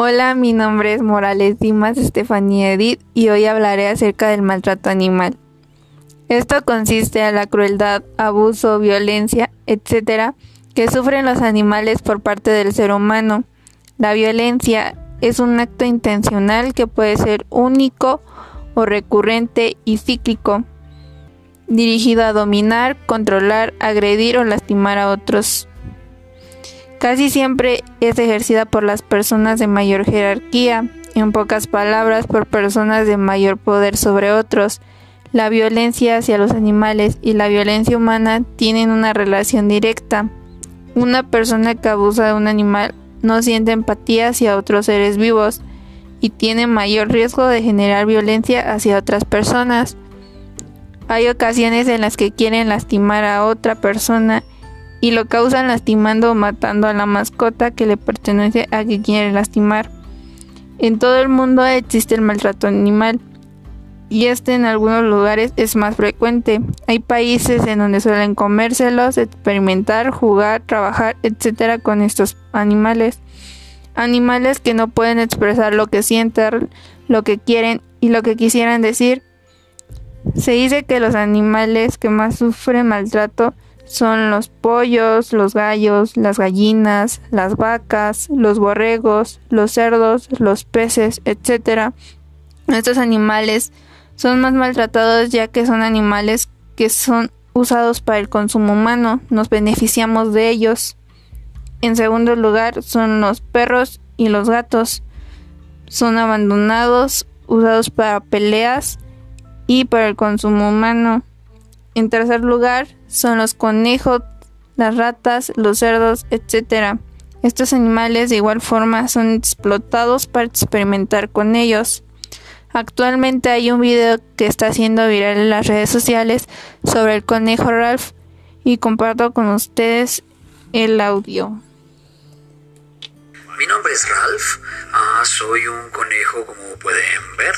Hola, mi nombre es Morales Dimas Estefanía Edith y hoy hablaré acerca del maltrato animal. Esto consiste en la crueldad, abuso, violencia, etc., que sufren los animales por parte del ser humano. La violencia es un acto intencional que puede ser único o recurrente y cíclico, dirigido a dominar, controlar, agredir o lastimar a otros Casi siempre es ejercida por las personas de mayor jerarquía, en pocas palabras, por personas de mayor poder sobre otros. La violencia hacia los animales y la violencia humana tienen una relación directa. Una persona que abusa de un animal no siente empatía hacia otros seres vivos y tiene mayor riesgo de generar violencia hacia otras personas. Hay ocasiones en las que quieren lastimar a otra persona y lo causan lastimando o matando a la mascota que le pertenece a quien quiere lastimar. En todo el mundo existe el maltrato animal y este en algunos lugares es más frecuente. Hay países en donde suelen comérselos, experimentar, jugar, trabajar, etcétera con estos animales. Animales que no pueden expresar lo que sienten, lo que quieren y lo que quisieran decir. Se dice que los animales que más sufren maltrato son los pollos, los gallos, las gallinas, las vacas, los borregos, los cerdos, los peces, etc. Estos animales son más maltratados ya que son animales que son usados para el consumo humano, nos beneficiamos de ellos. En segundo lugar son los perros y los gatos. Son abandonados, usados para peleas y para el consumo humano. En tercer lugar son los conejos, las ratas, los cerdos, etc. Estos animales de igual forma son explotados para experimentar con ellos. Actualmente hay un video que está siendo viral en las redes sociales sobre el conejo Ralph y comparto con ustedes el audio. Mi nombre es Ralph. Ah, soy un conejo como pueden ver.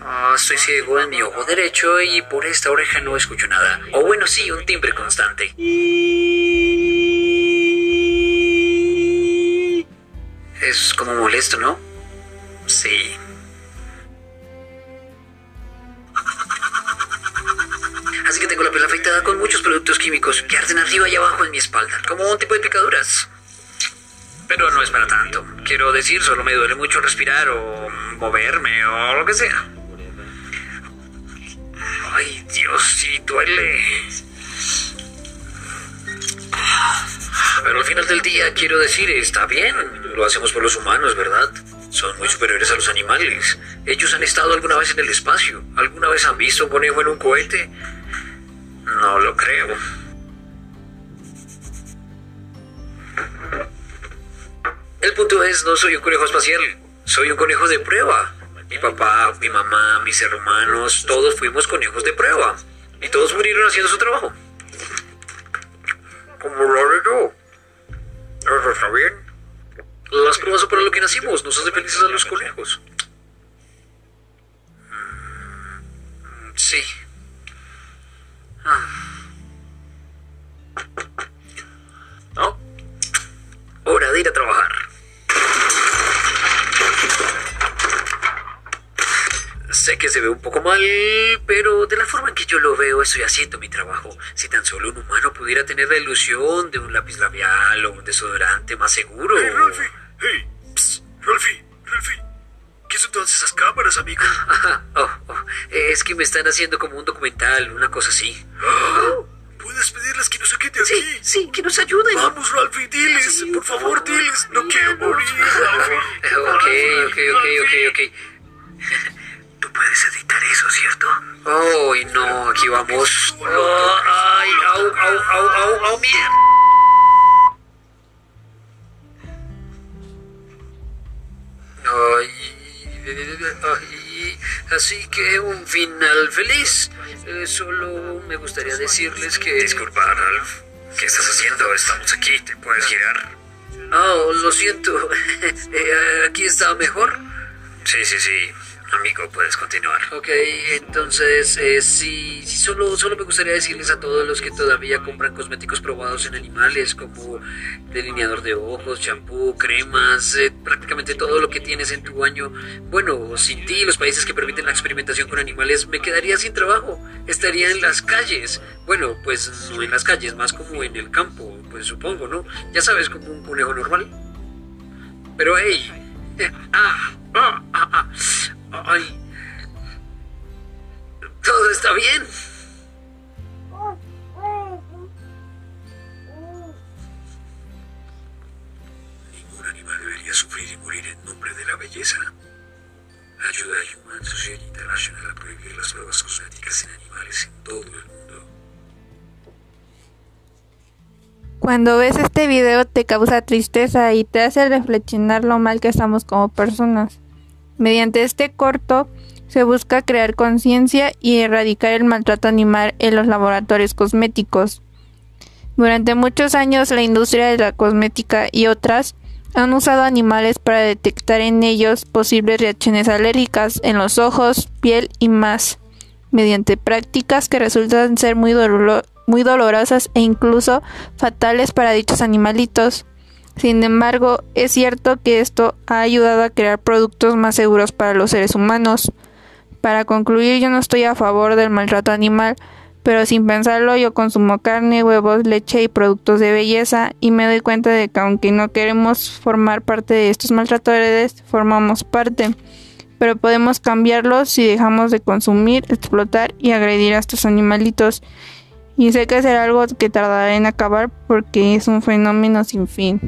Ah, estoy ciego en mi ojo derecho y por esta oreja no escucho nada. O bueno, sí, un timbre constante. Es como molesto, ¿no? Sí. Así que tengo la piel afectada con muchos productos químicos que arden arriba y abajo en mi espalda, como un tipo de picaduras. Pero no es para tanto. Quiero decir, solo me duele mucho respirar o moverme o lo que sea. Ay, Dios, sí duele. Pero al final del día, quiero decir, está bien. Lo hacemos por los humanos, ¿verdad? Son muy superiores a los animales. Ellos han estado alguna vez en el espacio. ¿Alguna vez han visto un conejo en un cohete? No lo creo. El punto es, no soy un conejo espacial. Soy un conejo de prueba. Mi papá, mi mamá, mis hermanos, todos fuimos conejos de prueba. Y todos murieron haciendo su trabajo. Como lo yo. ¿Eso está bien? Las pruebas son para lo que nacimos, nos hace felices a los conejos. Mm, sí. Sé que se ve un poco mal, pero de la forma en que yo lo veo, estoy haciendo mi trabajo. Si tan solo un humano pudiera tener la ilusión de un lápiz labial o un desodorante más seguro. ¡Hey, Ralphie! ¡Hey! Psst, Ralphie, Ralphie. ¿Qué son todas esas cámaras, amigo? oh, oh, es que me están haciendo como un documental, una cosa así. ¿Puedes pedirles que nos saquen de aquí? Sí, sí, que nos ayuden. Vamos, Ralphie, diles. por favor, diles. No quiero morir, Ralphie. Ok, ok, ok, ok, ok. Puedes editar eso, ¿cierto? Ay, no, aquí vamos. Oh, ay, au, au, au, au, au, mierda. Ay, ay, así que un final feliz. Eh, solo me gustaría decirles que... Disculpa, Ralph. ¿Qué estás haciendo? Estamos aquí. ¿Te puedes girar? Oh, lo siento. Eh, ¿Aquí está mejor? Sí, sí, sí. Amigo, puedes continuar. Ok, entonces, eh, sí, sí, solo, solo me gustaría decirles a todos los que todavía compran cosméticos probados en animales, como delineador de ojos, champú, cremas, eh, prácticamente todo lo que tienes en tu baño. Bueno, sin ti, los países que permiten la experimentación con animales, me quedaría sin trabajo. Estaría en las calles. Bueno, pues no en las calles, más como en el campo, pues supongo, ¿no? Ya sabes, como un conejo normal. Pero, hey, ah, ah, ah, ah. Está bien. Ningún animal debería sufrir y morir en nombre de la belleza. Ayuda a Human Society International a prohibir las pruebas cosméticas en animales en todo el mundo. Cuando ves este video te causa tristeza y te hace reflexionar lo mal que estamos como personas. Mediante este corto se busca crear conciencia y erradicar el maltrato animal en los laboratorios cosméticos. Durante muchos años la industria de la cosmética y otras han usado animales para detectar en ellos posibles reacciones alérgicas en los ojos, piel y más, mediante prácticas que resultan ser muy, muy dolorosas e incluso fatales para dichos animalitos. Sin embargo, es cierto que esto ha ayudado a crear productos más seguros para los seres humanos. Para concluir, yo no estoy a favor del maltrato animal, pero sin pensarlo yo consumo carne, huevos, leche y productos de belleza y me doy cuenta de que aunque no queremos formar parte de estos maltratadores, formamos parte. Pero podemos cambiarlos si dejamos de consumir, explotar y agredir a estos animalitos. Y sé que será algo que tardará en acabar porque es un fenómeno sin fin.